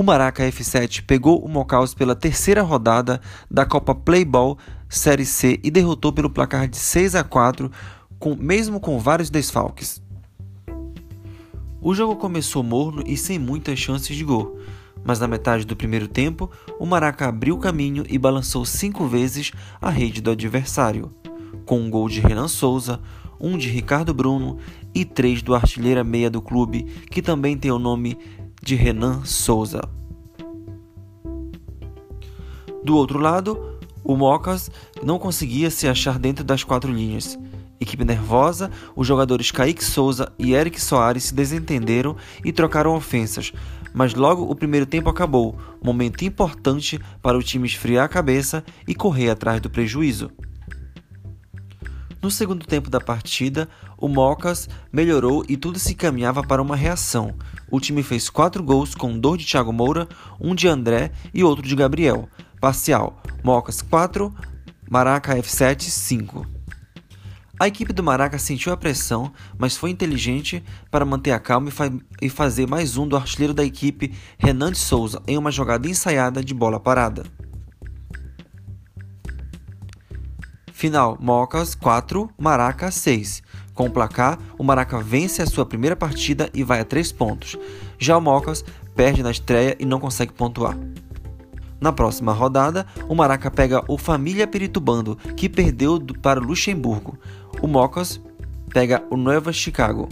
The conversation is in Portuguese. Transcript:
O Maraca F7 pegou o Mocaus pela terceira rodada da Copa Playball Série C e derrotou pelo placar de 6 a 4, com, mesmo com vários desfalques. O jogo começou morno e sem muitas chances de gol, mas na metade do primeiro tempo, o Maraca abriu caminho e balançou cinco vezes a rede do adversário, com um gol de Renan Souza, um de Ricardo Bruno e três do artilheira meia do clube, que também tem o nome de Renan Souza. Do outro lado, o Mocas não conseguia se achar dentro das quatro linhas. Equipe nervosa, os jogadores Kaique Souza e Eric Soares se desentenderam e trocaram ofensas, mas logo o primeiro tempo acabou, momento importante para o time esfriar a cabeça e correr atrás do prejuízo. No segundo tempo da partida, o Mocas melhorou e tudo se caminhava para uma reação. O time fez quatro gols com dois de Thiago Moura, um de André e outro de Gabriel. Parcial: Mocas 4, Maraca F7 5. A equipe do Maraca sentiu a pressão, mas foi inteligente para manter a calma e, fa e fazer mais um do artilheiro da equipe, Renan de Souza, em uma jogada ensaiada de bola parada. Final: Mocas 4, Maraca 6. Com o placar, o Maraca vence a sua primeira partida e vai a 3 pontos. Já o Mocas perde na estreia e não consegue pontuar. Na próxima rodada, o Maraca pega o Família Peritubando, que perdeu para o Luxemburgo. O Mocas pega o Nova Chicago.